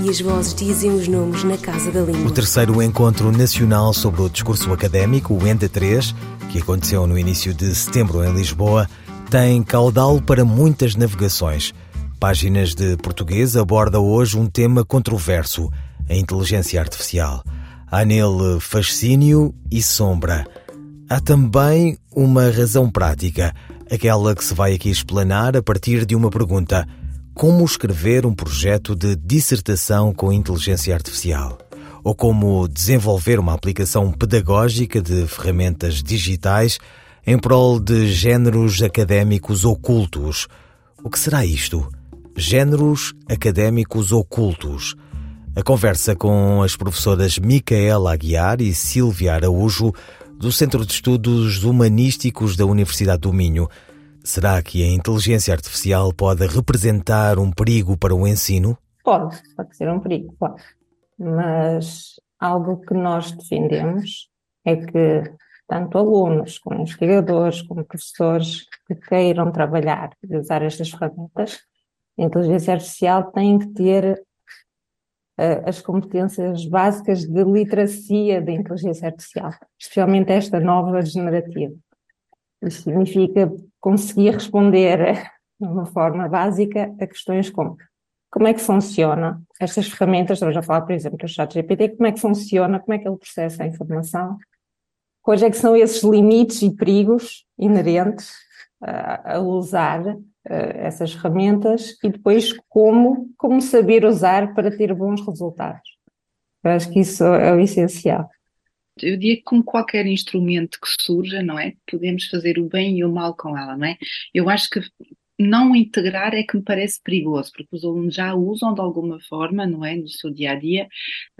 e as vozes dizem os nomes na Casa da Língua. O terceiro Encontro Nacional sobre o Discurso Académico, o ENDA 3, que aconteceu no início de setembro em Lisboa, tem caudal para muitas navegações. Páginas de Português aborda hoje um tema controverso, a inteligência artificial. Há nele fascínio e sombra. Há também uma razão prática, aquela que se vai aqui explanar a partir de uma pergunta – como escrever um projeto de dissertação com inteligência artificial, ou como desenvolver uma aplicação pedagógica de ferramentas digitais em prol de géneros académicos ocultos. O que será isto? Géneros académicos ocultos. A conversa com as professoras Micaela Aguiar e Silvia Araújo, do Centro de Estudos Humanísticos da Universidade do Minho, Será que a inteligência artificial pode representar um perigo para o ensino? Pode, pode ser um perigo, pode. Mas algo que nós defendemos é que tanto alunos, como investigadores, como professores que queiram trabalhar e usar estas ferramentas, a inteligência artificial tem que ter uh, as competências básicas de literacia da inteligência artificial, especialmente esta nova generativa. Significa conseguir responder de uma forma básica a questões como como é que funciona estas ferramentas, estamos a falar, por exemplo, do chat GPT, como é que funciona, como é que ele processa a informação, quais é que são esses limites e perigos inerentes a, a usar uh, essas ferramentas? E depois como, como saber usar para ter bons resultados. Eu acho que isso é o essencial eu diria que como qualquer instrumento que surja, não é? Podemos fazer o bem e o mal com ela, não é? Eu acho que não integrar é que me parece perigoso, porque os alunos já usam de alguma forma, não é? No seu dia a dia,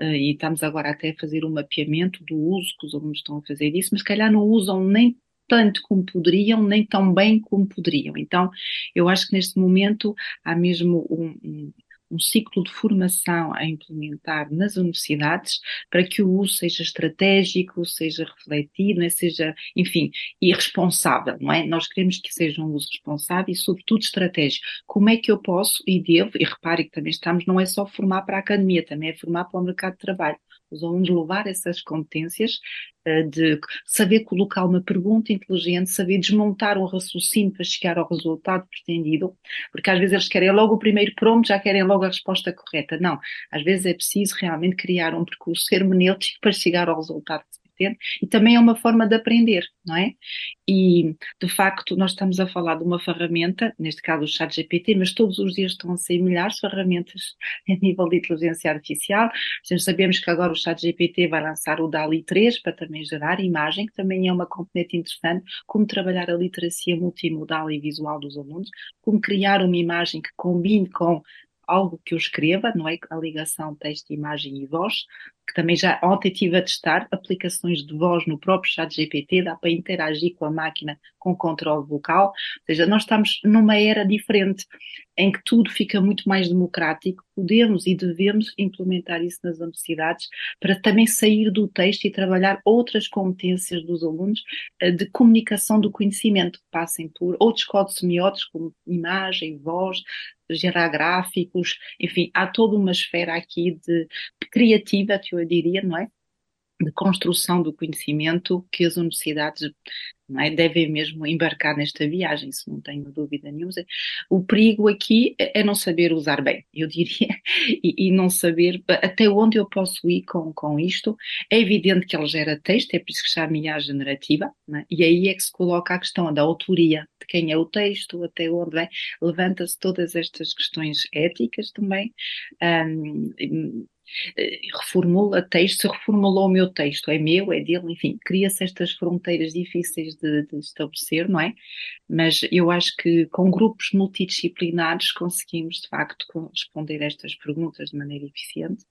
e estamos agora até a fazer um mapeamento do uso que os alunos estão a fazer disso, mas se calhar não usam nem tanto como poderiam, nem tão bem como poderiam. Então, eu acho que neste momento há mesmo um, um ciclo de formação a implementar nas universidades para que o uso seja estratégico, seja refletido, é? seja, enfim, e responsável, não é? Nós queremos que seja um uso responsável e, sobretudo, estratégico. Como é que eu posso e devo, e repare que também estamos, não é só formar para a academia, também é formar para o mercado de trabalho alunos levar essas competências uh, de saber colocar uma pergunta inteligente, saber desmontar um raciocínio para chegar ao resultado pretendido, porque às vezes eles querem logo o primeiro prompt, já querem logo a resposta correta. Não, às vezes é preciso realmente criar um percurso hermenêutico para chegar ao resultado e também é uma forma de aprender, não é? E, de facto, nós estamos a falar de uma ferramenta, neste caso o chat GPT, mas todos os dias estão a sair milhares de ferramentas a nível de inteligência artificial. Sabemos que agora o chat GPT vai lançar o DALI 3 para também gerar imagem, que também é uma componente interessante, como trabalhar a literacia multimodal e visual dos alunos, como criar uma imagem que combine com algo que eu escreva, não é? A ligação texto, imagem e voz, que também já ontem estive a testar aplicações de voz no próprio chat GPT, dá para interagir com a máquina com controle vocal, ou seja, nós estamos numa era diferente em que tudo fica muito mais democrático, podemos e devemos implementar isso nas universidades para também sair do texto e trabalhar outras competências dos alunos eh, de comunicação do conhecimento, que passem por outros códigos semióticos como imagem, voz, gerar gráficos, enfim, há toda uma esfera aqui de criativa, que eu diria, não é? De construção do conhecimento que as universidades é? devem mesmo embarcar nesta viagem, isso não tenho dúvida nenhuma. O perigo aqui é, é não saber usar bem, eu diria, e, e, não saber até onde eu posso ir com, com isto. É evidente que ele gera texto, é por isso que chama IA generativa, é? e aí é que se coloca a questão da autoria, de quem é o texto, até onde vem, levanta-se todas estas questões éticas também. Um, reformula texto, reformulou o meu texto, é meu, é dele, enfim, cria-se estas fronteiras difíceis de, de, estabelecer, não é? Mas eu acho que com grupos multidisciplinares conseguimos, de facto, responder estas perguntas de maneira eficiente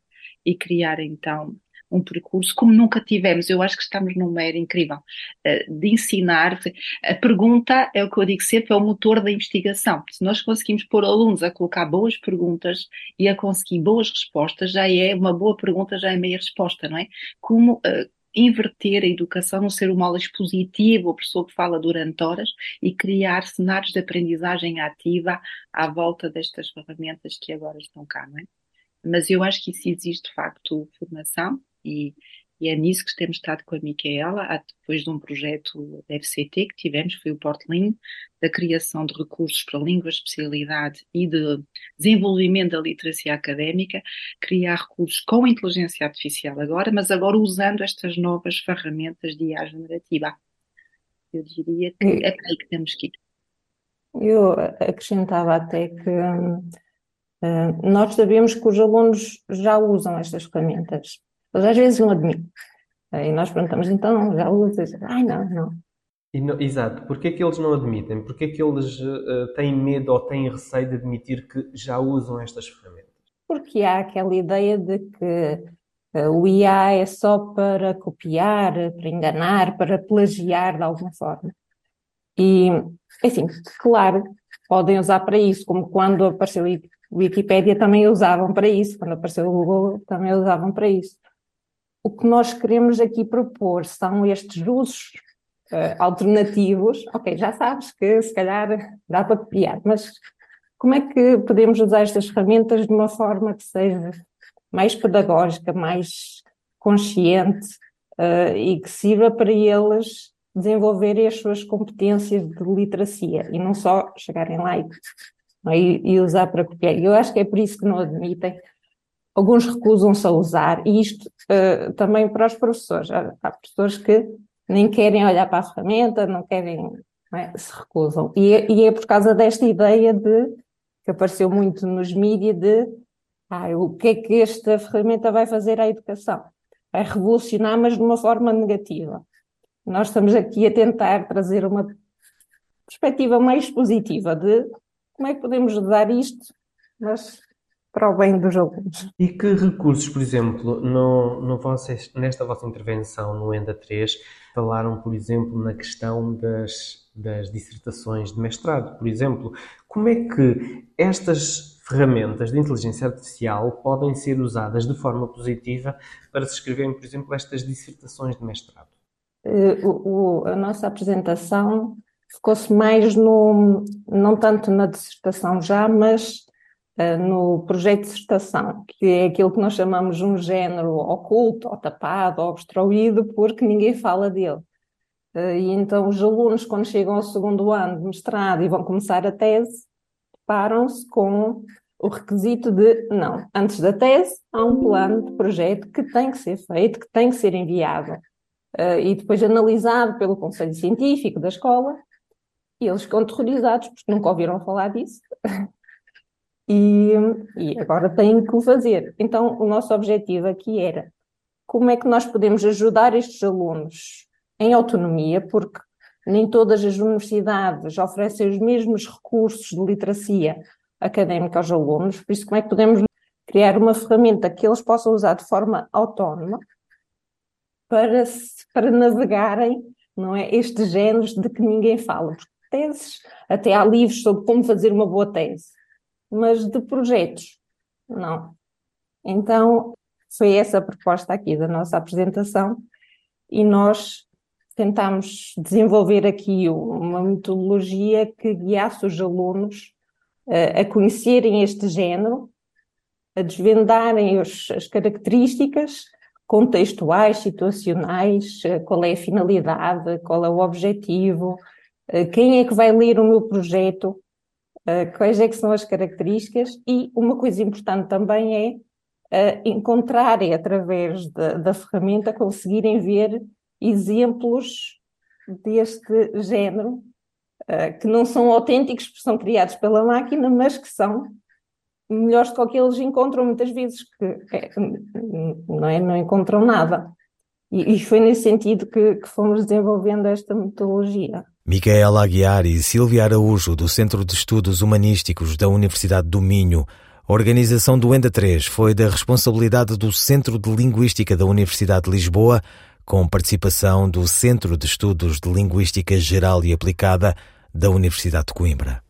e criar então um percurso como nunca tivemos. Eu acho que estamos numa era incrível uh, de ensinar. A pergunta é o que eu digo sempre, é o motor da investigação. Se nós conseguimos pôr alunos a colocar boas perguntas e a conseguir boas respostas, já é uma boa pergunta, já é meia resposta, não é? Como uh, inverter a educação, não ser uma aula expositiva, a pessoa que fala durante horas e criar cenários de aprendizagem ativa à volta destas ferramentas que agora estão cá, não é? Mas eu acho que isso existe de facto formação e, e é nisso que temos estado com a Micaela, depois de um projeto da FCT que tivemos, foi o Portling, da criação de recursos para língua, especialidade e de desenvolvimento da literacia académica, criar recursos com inteligência artificial agora, mas agora usando estas novas ferramentas de IA generativa. Eu diria que é para aí que temos que ir. Eu acrescentava até que uh, nós sabemos que os alunos já usam estas ferramentas. Eles às vezes não admitem. E nós perguntamos, então, já usas? Ai, não, não. Não, exato. Porquê que eles não admitem? Porquê que eles uh, têm medo ou têm receio de admitir que já usam estas ferramentas? Porque há aquela ideia de que uh, o IA é só para copiar, para enganar, para plagiar de alguma forma. E, assim, claro, podem usar para isso, como quando apareceu a Wikipédia também usavam para isso, quando apareceu o Google também usavam para isso. O que nós queremos aqui propor são estes usos uh, alternativos, ok, já sabes que se calhar dá para copiar, mas como é que podemos usar estas ferramentas de uma forma que seja mais pedagógica, mais consciente uh, e que sirva para eles desenvolverem as suas competências de literacia e não só chegarem lá e, e, usar para copiar. Eu acho que é por isso que não admitem. Alguns recusam-se a usar, e isto uh, também para os professores. Há, há professores que nem querem olhar para a ferramenta, não querem, não é? se recusam. E, é, e, é por causa desta ideia de, que apareceu muito nos mídias, de ah, o que é que esta ferramenta vai fazer à educação? Vai revolucionar, mas de uma forma negativa. Nós estamos aqui a tentar trazer uma perspectiva mais positiva de como é que podemos usar isto, mas para o bem dos alunos. E que recursos, por exemplo, no, no nesta vossa intervenção no ENDA 3, falaram, por exemplo, na questão das, das dissertações de mestrado, por exemplo. Como é que estas ferramentas de inteligência artificial podem ser usadas de forma positiva para se escreverem, por exemplo, estas dissertações de mestrado? Uh, o, a nossa apresentação focou-se mais no, não tanto na dissertação já, mas no projeto de dissertação, que é aquilo que nós chamamos um género oculto, ou tapado, ou obstruído, porque ninguém fala dele. Uh, e então os alunos, quando chegam ao segundo ano de mestrado e vão começar a tese, param-se com o requisito de, não, antes da tese há um plano de projeto que tem que ser feito, que tem que ser enviado uh, e depois analisado pelo Conselho Científico da escola, e eles ficam terrorizados porque nunca ouviram falar disso. e, e agora têm que o fazer. Então, o nosso objetivo aqui era como é que nós podemos ajudar estes alunos em autonomia, porque nem todas as universidades oferecem os mesmos recursos de literacia académica aos alunos, por isso como é que podemos criar uma ferramenta que eles possam usar de forma autónoma para, para navegarem não é, estes géneros de que ninguém fala. Porque teses, até há livros sobre como fazer uma boa tese, mas de projetos, não. Então, foi essa a proposta aqui da nossa apresentação e nós tentámos desenvolver aqui uma metodologia que guiasse os alunos uh, a conhecerem este género, a desvendarem os, as características contextuais, situacionais, uh, qual é a finalidade, qual é o objetivo, uh, quem é que vai ler o meu projeto, quais é que são as características e uma coisa importante também é encontrarem através da, da ferramenta, conseguirem ver exemplos deste género, uh, que não são autênticos, porque são criados pela máquina, mas que são melhores do que eles encontram muitas vezes, que é, não, é, não encontram nada. E, e foi nesse sentido que, que fomos desenvolvendo esta metodologia. Micaela Aguiar e Silvia Araújo, do Centro de Estudos Humanísticos da Universidade do Minho, A organização do ENDA 3 foi da responsabilidade do Centro de Linguística da Universidade de Lisboa, com participação do Centro de Estudos de Linguística Geral e Aplicada da Universidade de Coimbra.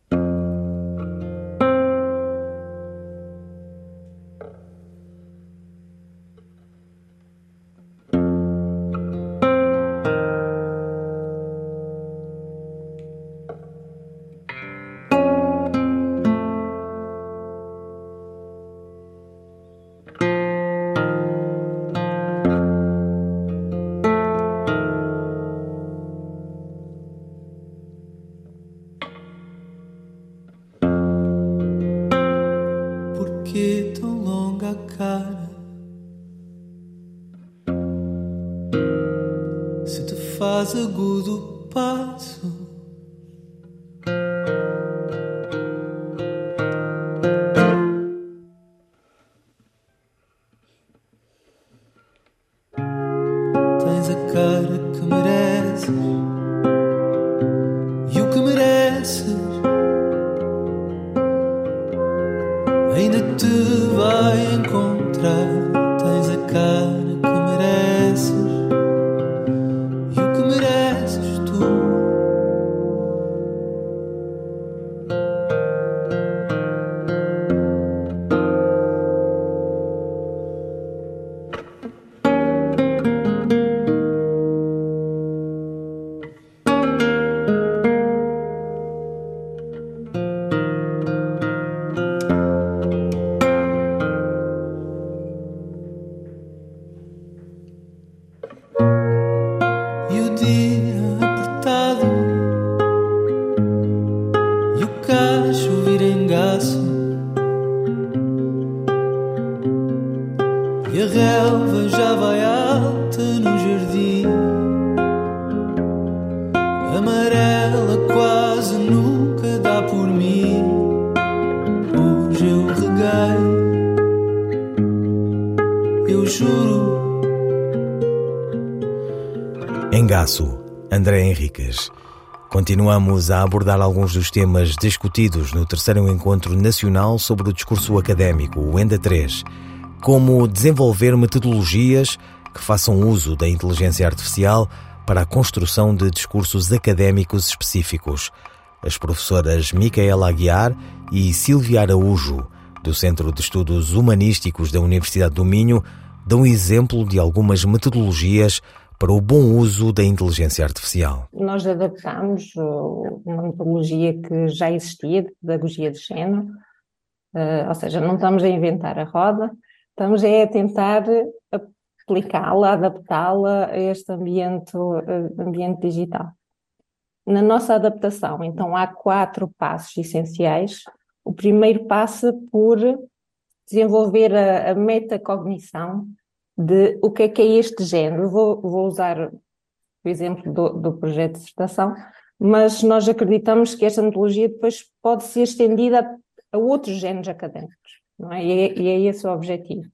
André Henriques. Continuamos a abordar alguns dos temas discutidos no terceiro Encontro Nacional sobre o Discurso Académico, o ENDA 3, como desenvolver metodologias que façam uso da inteligência artificial para a construção de discursos académicos específicos. As professoras Micaela Aguiar e Silvia Araújo, do Centro de Estudos Humanísticos da Universidade do Minho, dão exemplo de algumas metodologias para o bom uso da inteligência artificial? Nós adaptamos uma metodologia que já existia, de pedagogia de género, uh, ou seja, não estamos a inventar a roda, estamos a tentar aplicá-la, adaptá-la a este ambiente, uh, ambiente digital. Na nossa adaptação, então, há quatro passos essenciais. O primeiro passa por desenvolver a, a metacognição, de o que é que é este género. Vou, vou usar o exemplo do, do projeto de dissertação, mas nós acreditamos que esta metodologia depois pode ser estendida a, outros géneros académicos, é? E, é? e é esse o objetivo.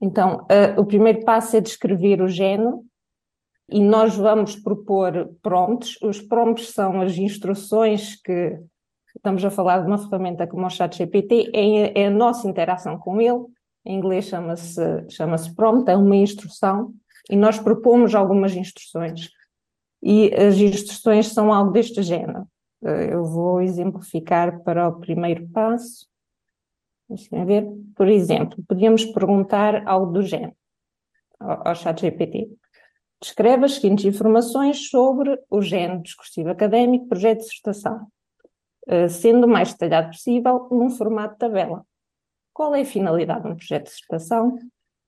Então, uh, o primeiro passo é descrever o género e nós vamos propor prompts. Os prompts são as instruções que estamos a falar de uma ferramenta como o ChatGPT, é, é a nossa interação com ele, em inglês chama-se chama prompt, é uma instrução, e nós propomos algumas instruções. E as instruções são algo deste género. Eu vou exemplificar para o primeiro passo. Deixem ver. Por exemplo, podíamos perguntar algo do género ao, ao chat GPT. Descreve as seguintes informações sobre o género discursivo académico, projeto de dissertação, eh, sendo o mais detalhado possível num formato de tabela. Qual é a finalidade de um projeto de dissertação?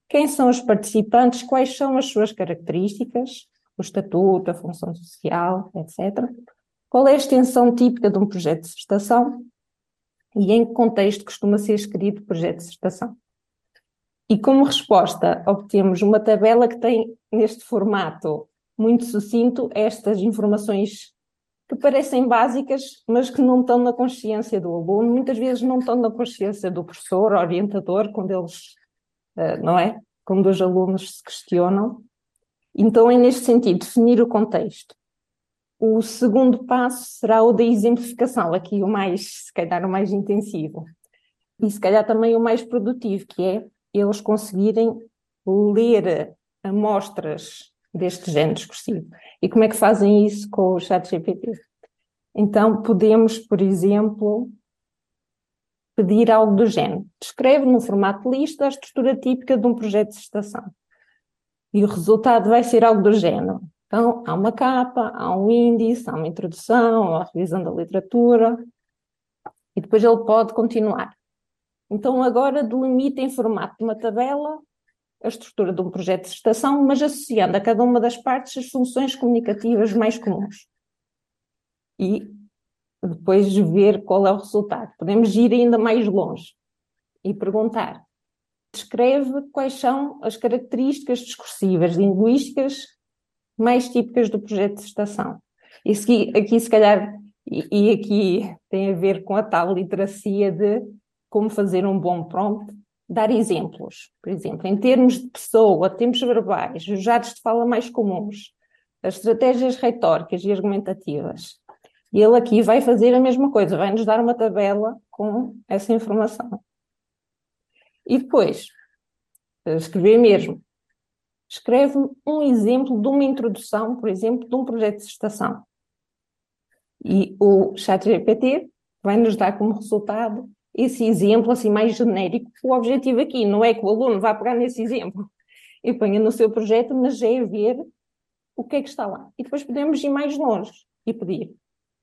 Quem são os participantes? Quais são as suas características? O estatuto, a função social, etc. Qual é a extensão típica de um projeto de dissertação? E em que contexto costuma ser escrito o projeto de dissertação? E como resposta, obtemos uma tabela que tem, neste formato muito sucinto, estas informações que parecem básicas, mas que não estão na consciência do aluno, muitas vezes não estão na consciência do professor, orientador, quando eles, eh, não é? Quando os alunos se questionam. Então, é neste sentido, definir o contexto. O segundo passo será o da exemplificação, aqui o mais, se calhar, o mais intensivo. e se calhar também o mais produtivo, que é eles conseguirem ler amostras deste género discursivo. E como é que fazem isso com o chat GPT? Então, podemos, por exemplo, pedir algo do género. Descreve no formato de lista a estrutura típica de um projeto de estação. E o resultado vai ser algo do género. Então, há uma capa, há um índice, há uma introdução, há a revisão da literatura, e depois ele pode continuar. Então, agora delimita em formato de uma tabela a estrutura de um projeto de estação, mas associando a cada uma das partes as funções comunicativas mais comuns. E depois ver qual é o resultado. Podemos ir ainda mais longe e perguntar: descreve quais são as características discursivas, linguísticas mais típicas do projeto de estação. E aqui, aqui se calhar, e, e aqui tem a ver com a tal literacia de como fazer um bom prompt, dar exemplos. Por exemplo, em termos de pessoa, tempos verbais, os jatos de fala mais comuns, as estratégias retóricas e argumentativas. E ele aqui vai fazer a mesma coisa, vai nos dar uma tabela com essa informação. E depois, escrever mesmo. Escreve um exemplo de uma introdução, por exemplo, de um projeto de estação. E o ChatGPT vai nos dar como resultado esse exemplo assim mais genérico. O objetivo aqui não é que o aluno vá pegar nesse exemplo e ponha no seu projeto, mas é ver o que é que está lá. E depois podemos ir mais longe e pedir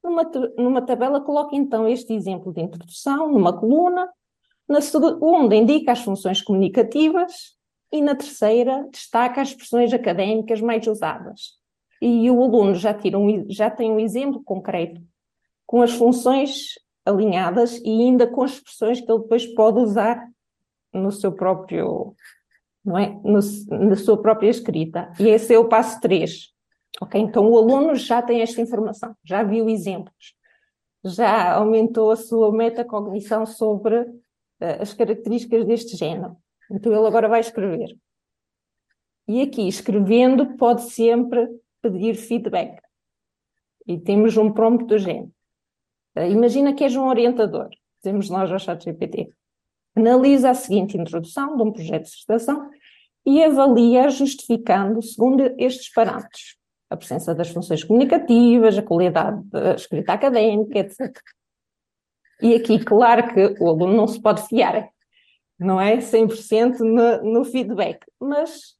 numa, numa tabela, coloque então este exemplo de introdução, numa coluna. Na segunda, indica as funções comunicativas. E na terceira, destaca as expressões académicas mais usadas. E o aluno já, tira um, já tem um exemplo concreto com as funções alinhadas e ainda com as expressões que ele depois pode usar no seu próprio, não é? No, na sua própria escrita. E esse é o passo 3. Ok? Então o aluno já tem esta informação, já viu exemplos, já aumentou a sua metacognição sobre uh, as características deste género. Então ele agora vai escrever. E aqui, escrevendo, pode sempre pedir feedback. E temos um prompt do género. Uh, imagina que és um orientador, dizemos nós ao ChatGPT. Analisa a seguinte introdução de um projeto de estação e avalia justificando segundo estes parâmetros a presença das funções comunicativas, a qualidade da escrita académica, etc. E aqui, claro que o aluno não se pode fiar, não é 100% no, no feedback, mas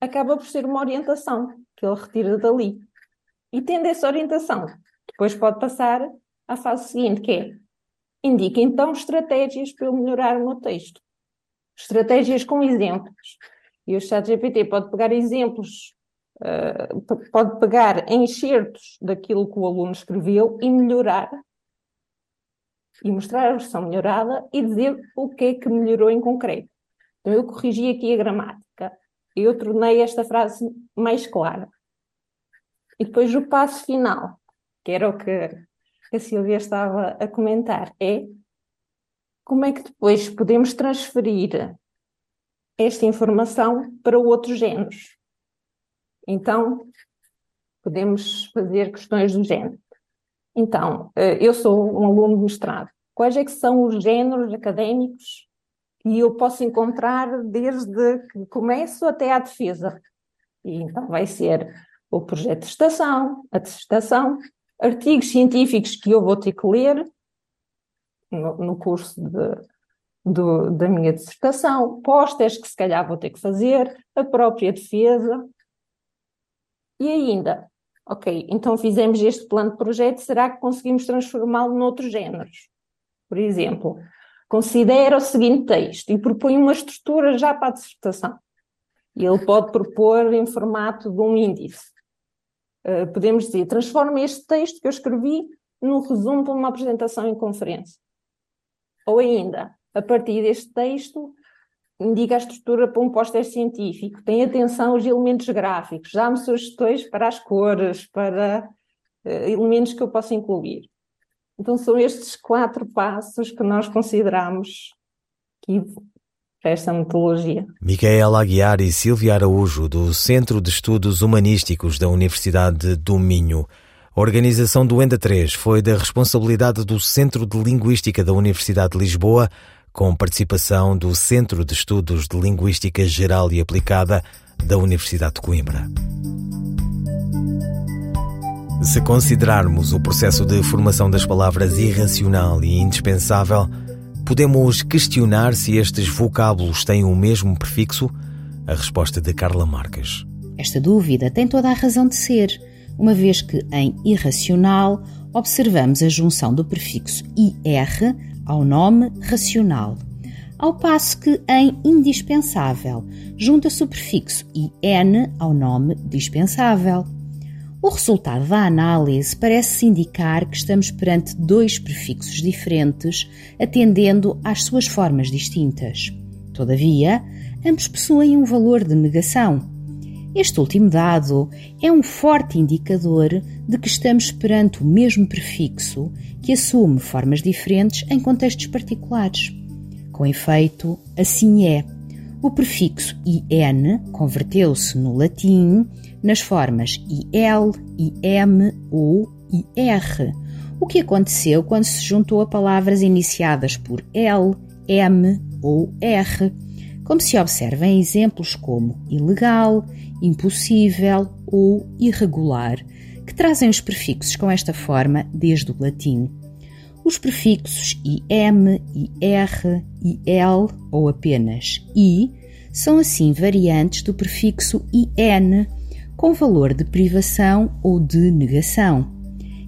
acaba por ser uma orientação que ele retira dali. E tendo essa orientação, depois pode passar à fase seguinte, que é indica então estratégias para eu melhorar o meu texto. Estratégias com exemplos. E o ChatGPT pode pegar exemplos uh, pode pegar enxertos daquilo que o aluno escreveu e melhorar, e mostrar a versão melhorada e dizer o que é que melhorou em concreto. Então, eu corrigi aqui a gramática, eu tornei esta frase mais clara. E depois o passo final, que era o que a Silvia estava a comentar, é como é que depois podemos transferir esta informação para outros géneros. Então, podemos fazer questões do género. Então, eh, eu sou um aluno de mestrado. Quais é que são os géneros académicos que eu posso encontrar desde que começo até à defesa? E então vai ser o projeto de estação, a dissertação, artigos científicos que eu vou ter que ler no, no curso de, do, da minha dissertação, pósteres que se calhar vou ter que fazer, a própria defesa, e ainda, ok, então fizemos este plano de projeto, será que conseguimos transformá-lo noutros géneros? Por exemplo, considera o seguinte texto e propõe uma estrutura já para a dissertação. Ele pode propor em formato de um índice. Uh, podemos dizer, transforma este texto que eu escrevi num resumo para uma apresentação em conferência. Ou ainda, a partir deste texto, indica a estrutura para um póster científico, tem atenção aos elementos gráficos, dá-me sugestões para as cores, para uh, elementos que eu possa incluir. Então são estes quatro passos que nós consideramos que para esta metodologia. Micaela Aguiar e Silvia Araújo, do Centro de Estudos Humanísticos da Universidade do Minho. A organização do ENDA 3 foi da responsabilidade do Centro de Linguística da Universidade de Lisboa, com participação do Centro de Estudos de Linguística Geral e Aplicada da Universidade de Coimbra. Se considerarmos o processo de formação das palavras irracional e indispensável, podemos questionar se estes vocábulos têm o mesmo prefixo? A resposta de Carla Marques. Esta dúvida tem toda a razão de ser, uma vez que em irracional observamos a junção do prefixo IR ao nome racional, ao passo que em indispensável junta-se o prefixo IN ao nome dispensável. O resultado da análise parece indicar que estamos perante dois prefixos diferentes, atendendo às suas formas distintas. Todavia, ambos possuem um valor de negação. Este último dado é um forte indicador de que estamos perante o mesmo prefixo que assume formas diferentes em contextos particulares. Com efeito, assim é. O prefixo IN converteu-se no latim nas formas IL, IM ou IR, o que aconteceu quando se juntou a palavras iniciadas por L, M ou R, como se observa em exemplos como ilegal, impossível ou irregular, que trazem os prefixos com esta forma desde o latim. Os prefixos IM, IR, IL ou apenas I são assim variantes do prefixo IN, com valor de privação ou de negação.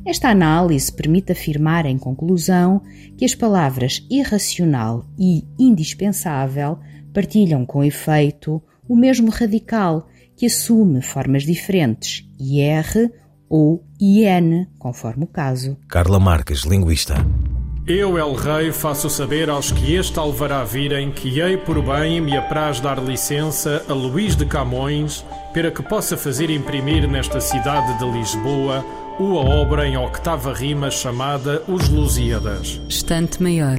Esta análise permite afirmar, em conclusão, que as palavras irracional e indispensável partilham com efeito o mesmo radical que assume formas diferentes, IR ou IN, conforme o caso. Carla Marques, linguista. Eu, El Rei, faço saber aos que este alvará virem que hei por bem me apraz dar licença a Luís de Camões para que possa fazer imprimir nesta cidade de Lisboa uma obra em octava rima chamada Os Lusíadas. Estante Maior,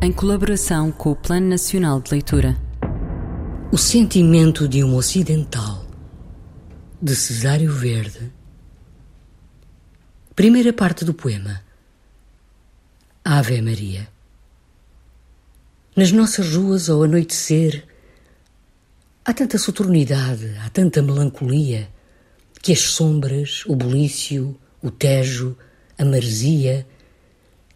em colaboração com o Plano Nacional de Leitura. O sentimento de um ocidental, de Cesário Verde. Primeira parte do poema. Ave Maria. Nas nossas ruas, ao anoitecer, há tanta soturnidade, há tanta melancolia, que as sombras, o bulício, o tejo, a maresia,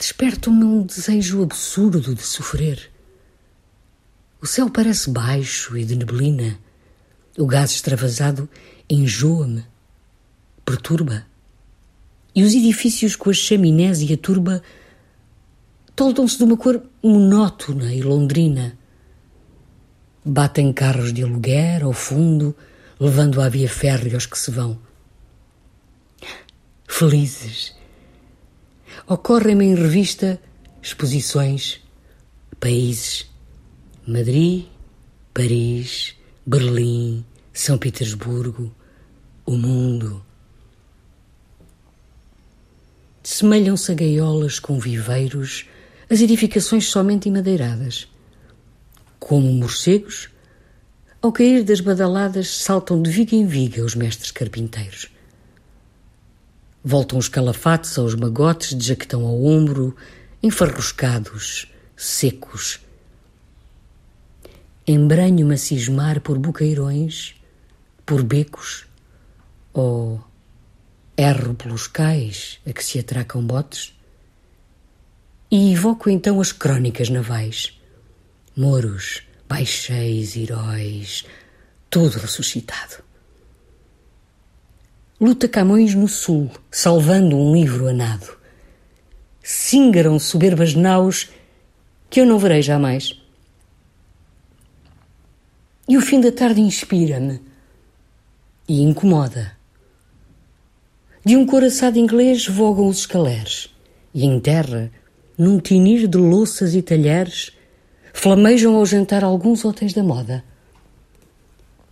despertam-me um desejo absurdo de sofrer. O céu parece baixo e de neblina. O gás extravasado enjoa-me, perturba. E os edifícios com as chaminés e a turba toldam-se de uma cor monótona e londrina. Batem carros de aluguer ao fundo, levando à via férrea os que se vão. Felizes. Ocorrem-me em revista exposições, países Madrid, Paris, Berlim, São Petersburgo, o mundo. Semelham-se a gaiolas com viveiros as edificações somente emadeiradas. Como morcegos, ao cair das badaladas saltam de viga em viga os mestres carpinteiros. Voltam os calafates aos magotes de jaquetão ao ombro, enfarruscados, secos, embranho-me a cismar por buqueirões, por becos, ou erro pelos cais a que se atracam botes, e evoco então as crónicas navais, moros, baixéis, heróis, todo ressuscitado. Luta Camões no sul, salvando um livro a nado. Singaram soberbas naus que eu não verei jamais e o fim da tarde inspira-me e incomoda. De um coraçado inglês vogam os escaleres, e em terra, num tinir de louças e talheres, flamejam ao jantar alguns hotéis da moda.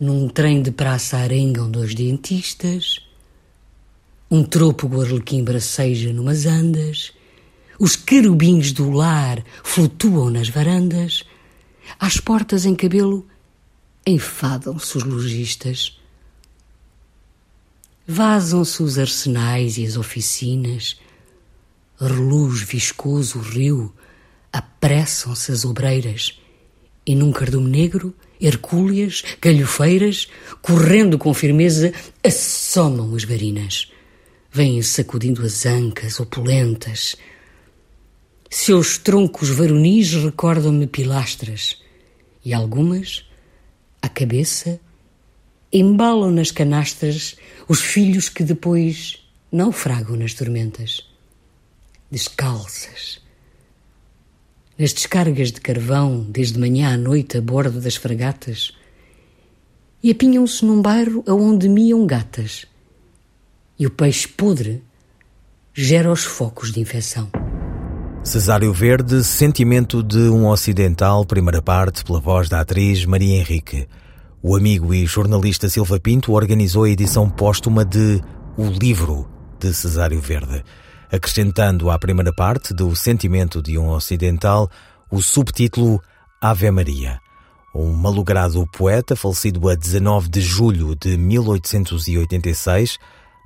Num trem de praça arengam dois dentistas, um trôpego arlequim braceja numas andas, os querubins do lar flutuam nas varandas, às portas em cabelo enfadam-se os lojistas. Vazam-se os arsenais e as oficinas, reluz viscoso o rio, apressam-se as obreiras, e num cardume negro, hercúleas, galhofeiras, correndo com firmeza, assomam as varinas. Vêm sacudindo as ancas opulentas. Seus troncos varonis recordam-me pilastras, e algumas, à cabeça, embalam nas canastras os filhos que depois naufragam nas tormentas. Descalças, nas descargas de carvão, desde manhã à noite a bordo das fragatas, e apinham-se num bairro aonde miam gatas, e o peixe podre gera os focos de infecção. Cesário Verde, Sentimento de um Ocidental, primeira parte, pela voz da atriz Maria Henrique. O amigo e jornalista Silva Pinto organizou a edição póstuma de O Livro de Cesário Verde acrescentando à primeira parte do Sentimento de um Ocidental o subtítulo Ave Maria. Um malogrado poeta, falecido a 19 de julho de 1886,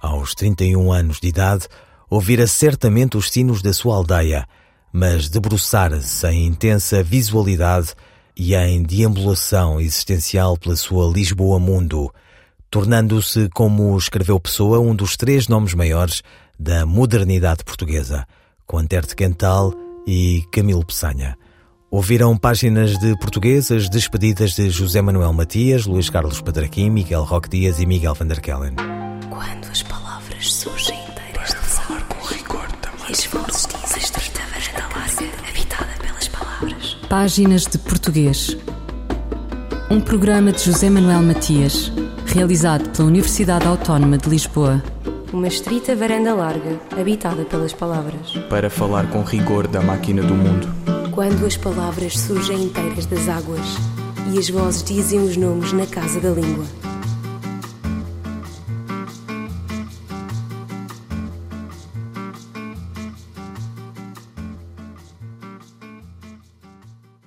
aos 31 anos de idade, ouvira certamente os sinos da sua aldeia, mas debruçara-se em intensa visualidade e em deambulação existencial pela sua Lisboa-mundo, tornando-se, como escreveu Pessoa, um dos três nomes maiores da modernidade portuguesa, com Anterte Quental e Camilo Peçanha. Ouviram páginas de portuguesas despedidas de José Manuel Matias, Luís Carlos Padraquim, Miguel Roque Dias e Miguel van der Kellen. Quando as palavras surgem inteiras Para falar com rigor também. E as vozes estreita varanda larga, habitada pelas palavras. Páginas de Português. Um programa de José Manuel Matias, realizado pela Universidade Autónoma de Lisboa uma estrita varanda larga, habitada pelas palavras. Para falar com rigor da máquina do mundo. Quando as palavras surgem inteiras das águas e as vozes dizem os nomes na casa da língua.